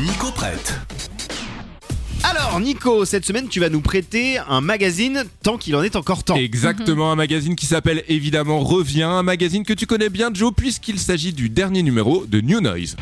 Nico prête. Alors Nico, cette semaine tu vas nous prêter un magazine tant qu'il en est encore temps. Exactement, un magazine qui s'appelle évidemment Revient, un magazine que tu connais bien Joe puisqu'il s'agit du dernier numéro de New Noise.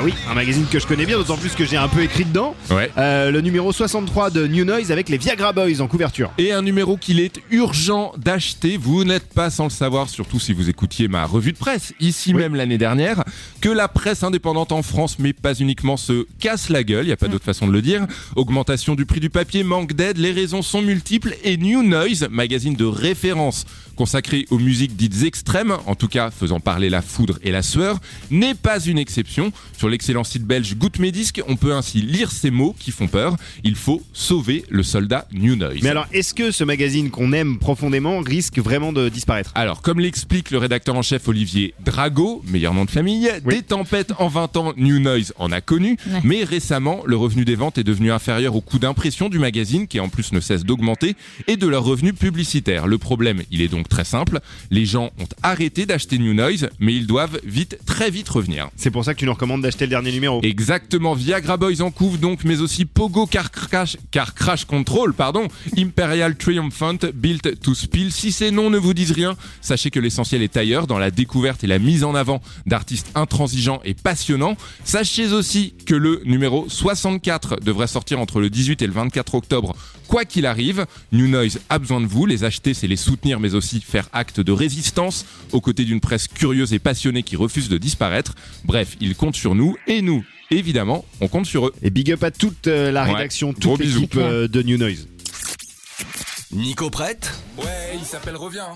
Ah oui, un magazine que je connais bien, d'autant plus que j'ai un peu écrit dedans. Ouais. Euh, le numéro 63 de New Noise avec les Viagra Boys en couverture. Et un numéro qu'il est urgent d'acheter, vous n'êtes pas sans le savoir, surtout si vous écoutiez ma revue de presse, ici Oui. même l'année dernière, que la presse indépendante en France, mais pas uniquement, se casse la gueule, il n'y a pas d'autre façon de le dire. Augmentation du prix du papier, manque d'aide, les raisons sont multiples, et New Noise, magazine de référence consacré aux musiques dites extrêmes, en tout cas faisant parler la foudre et la sueur, n'est pas une exception. Sur l'excellent site belge Goutte Mes Disques, on peut ainsi lire ces mots qui font peur. Il faut sauver le soldat New Noise. Mais alors, est-ce que ce magazine qu'on aime profondément risque vraiment de disparaître? Alors, comme l'explique le rédacteur en chef Olivier Drago, meilleur nom de famille, Oui. des tempêtes en 20 ans, New Noise en a connu, Ouais. mais récemment, le revenu des ventes est devenu inférieur au coût d'impression du magazine, qui en plus ne cesse d'augmenter, et de leurs revenus publicitaires. Le problème, il est donc très simple, les gens ont arrêté d'acheter New Noise, mais ils doivent vite, très vite revenir. C'est pour ça que tu nous recommandes d'acheter le dernier numéro. Exactement, Viagra Boys en couvre donc, mais aussi Pogo Car Crash, Car Crash Control, pardon, Imperial Triumphant, Built to Spill. Si ces noms ne vous disent rien, sachez que l'essentiel est ailleurs, dans la découverte et la mise en avant d'artistes intransigeants et passionnants. Sachez aussi que le numéro 64 devrait sortir entre le 18 et le 24 octobre, quoi qu'il arrive. New Noise a besoin de vous, les acheter c'est les soutenir, mais aussi faire acte de résistance aux côtés d'une presse curieuse et passionnée qui refuse de disparaître. Bref, ils comptent sur nous, et nous, évidemment, on compte sur eux. Et big up à toute euh, la Ouais. rédaction, toute l'équipe bisous. euh, de New Noise. Nico prête? Ouais, il s'appelle Revient.